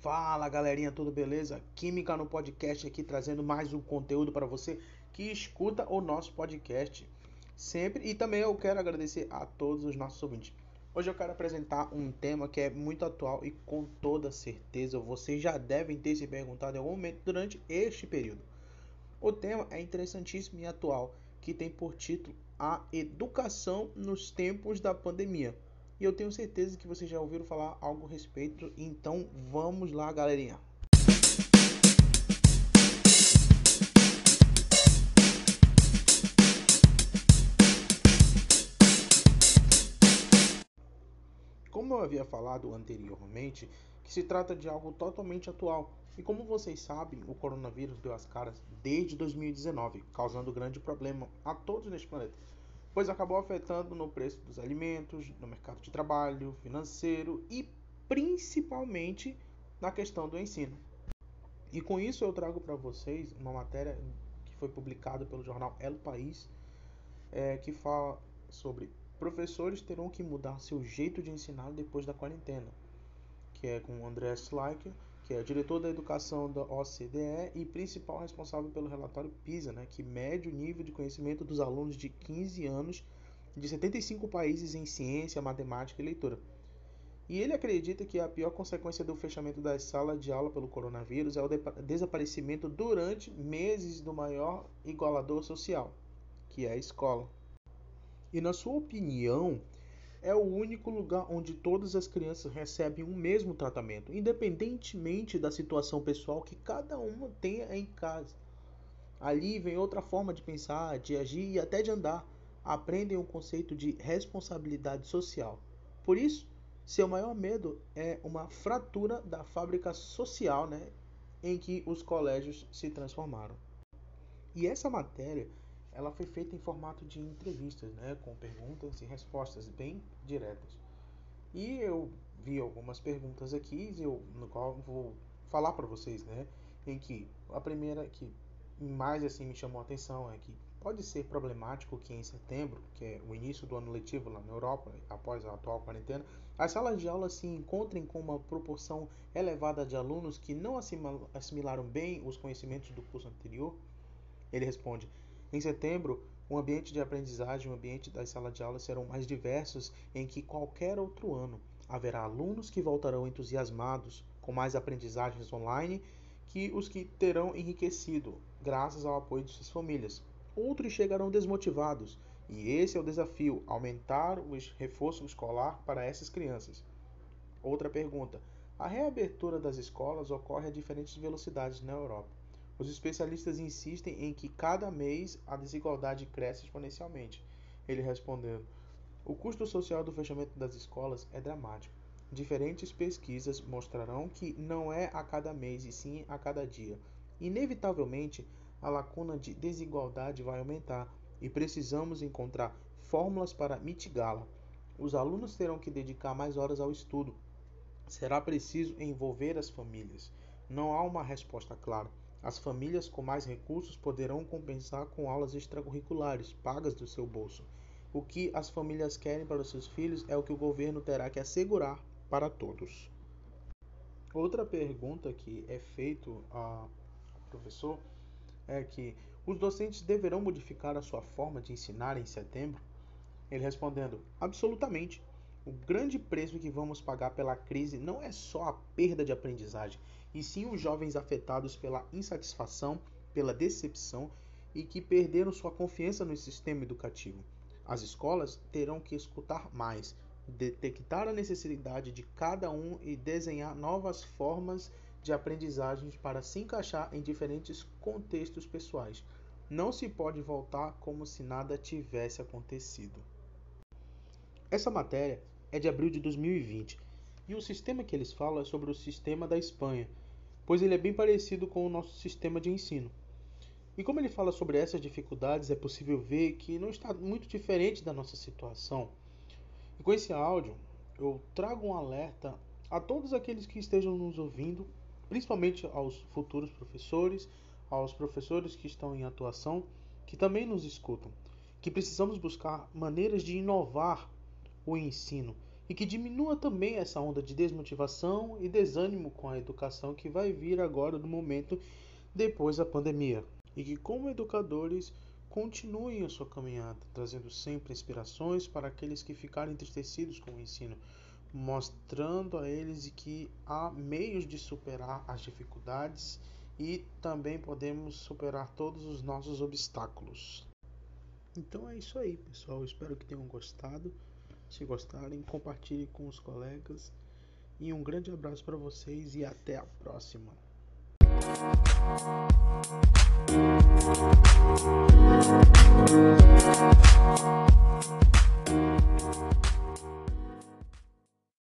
Fala galerinha, tudo beleza? Química no podcast aqui trazendo mais um conteúdo para você que escuta o nosso podcast sempre. E também eu quero agradecer a todos os nossos ouvintes. Hoje eu quero apresentar um tema que é muito atual e com toda certeza vocês já devem ter se perguntado em algum momento durante este período. O tema é interessantíssimo e atual, que tem por título A Educação nos Tempos da Pandemia. E eu tenho certeza que vocês já ouviram falar algo a respeito, então vamos lá, galerinha. Como eu havia falado anteriormente, que se trata de algo totalmente atual. E como vocês sabem, o coronavírus deu as caras desde 2019, causando grande problema a todos neste planeta pois acabou afetando no preço dos alimentos, no mercado de trabalho, financeiro e principalmente na questão do ensino. E com isso eu trago para vocês uma matéria que foi publicada pelo jornal El País, é, que fala sobre professores terão que mudar seu jeito de ensinar depois da quarentena, que é com André Schleicher, que é diretor da educação da OCDE e principal responsável pelo relatório PISA, né, que mede o nível de conhecimento dos alunos de 15 anos de 75 países em ciência, matemática e leitura. E ele acredita que a pior consequência do fechamento das salas de aula pelo coronavírus é o desaparecimento durante meses do maior igualador social, que é a escola. E na sua opinião, é o único lugar onde todas as crianças recebem o mesmo tratamento, independentemente da situação pessoal que cada uma tenha em casa. Ali vem outra forma de pensar, de agir e até de andar. Aprendem o conceito de responsabilidade social. Por isso, seu maior medo é uma fratura da fábrica social né, em que os colégios se transformaram. E essa matéria ela foi feita em formato de entrevistas, né, com perguntas e respostas bem diretas. E eu vi algumas perguntas aqui, eu, no qual vou falar para vocês, né, em que a primeira que mais assim me chamou a atenção é que pode ser problemático que em setembro, que é o início do ano letivo lá na Europa, após a atual quarentena, as salas de aula se encontrem com uma proporção elevada de alunos que não assimilaram bem os conhecimentos do curso anterior. Ele responde: em setembro, o ambiente de aprendizagem e o ambiente das salas de aula serão mais diversos em que qualquer outro ano. Haverá alunos que voltarão entusiasmados com mais aprendizagens online que os que terão enriquecido graças ao apoio de suas famílias. Outros chegarão desmotivados, e esse é o desafio: aumentar o reforço escolar para essas crianças. Outra pergunta: a reabertura das escolas ocorre a diferentes velocidades na Europa. Os especialistas insistem em que cada mês a desigualdade cresce exponencialmente. Ele respondendo: O custo social do fechamento das escolas é dramático. Diferentes pesquisas mostrarão que não é a cada mês e sim a cada dia. Inevitavelmente, a lacuna de desigualdade vai aumentar e precisamos encontrar fórmulas para mitigá-la. Os alunos terão que dedicar mais horas ao estudo. Será preciso envolver as famílias. Não há uma resposta clara. As famílias com mais recursos poderão compensar com aulas extracurriculares pagas do seu bolso. O que as famílias querem para os seus filhos é o que o governo terá que assegurar para todos. Outra pergunta que é feito ao professor é que os docentes deverão modificar a sua forma de ensinar em setembro? Ele respondendo: absolutamente. O grande preço que vamos pagar pela crise não é só a perda de aprendizagem, e sim os jovens afetados pela insatisfação, pela decepção e que perderam sua confiança no sistema educativo. As escolas terão que escutar mais, detectar a necessidade de cada um e desenhar novas formas de aprendizagem para se encaixar em diferentes contextos pessoais. Não se pode voltar como se nada tivesse acontecido. Essa matéria é de abril de 2020 e o sistema que eles falam é sobre o sistema da Espanha, pois ele é bem parecido com o nosso sistema de ensino. E como ele fala sobre essas dificuldades, é possível ver que não está muito diferente da nossa situação. E com esse áudio, eu trago um alerta a todos aqueles que estejam nos ouvindo, principalmente aos futuros professores, aos professores que estão em atuação, que também nos escutam, que precisamos buscar maneiras de inovar o ensino e que diminua também essa onda de desmotivação e desânimo com a educação que vai vir agora no momento depois da pandemia. E que, como educadores, continuem a sua caminhada, trazendo sempre inspirações para aqueles que ficaram entristecidos com o ensino, mostrando a eles que há meios de superar as dificuldades e também podemos superar todos os nossos obstáculos. Então é isso aí, pessoal. espero que tenham gostado. Se gostarem, compartilhe com os colegas. E um grande abraço para vocês e até a próxima.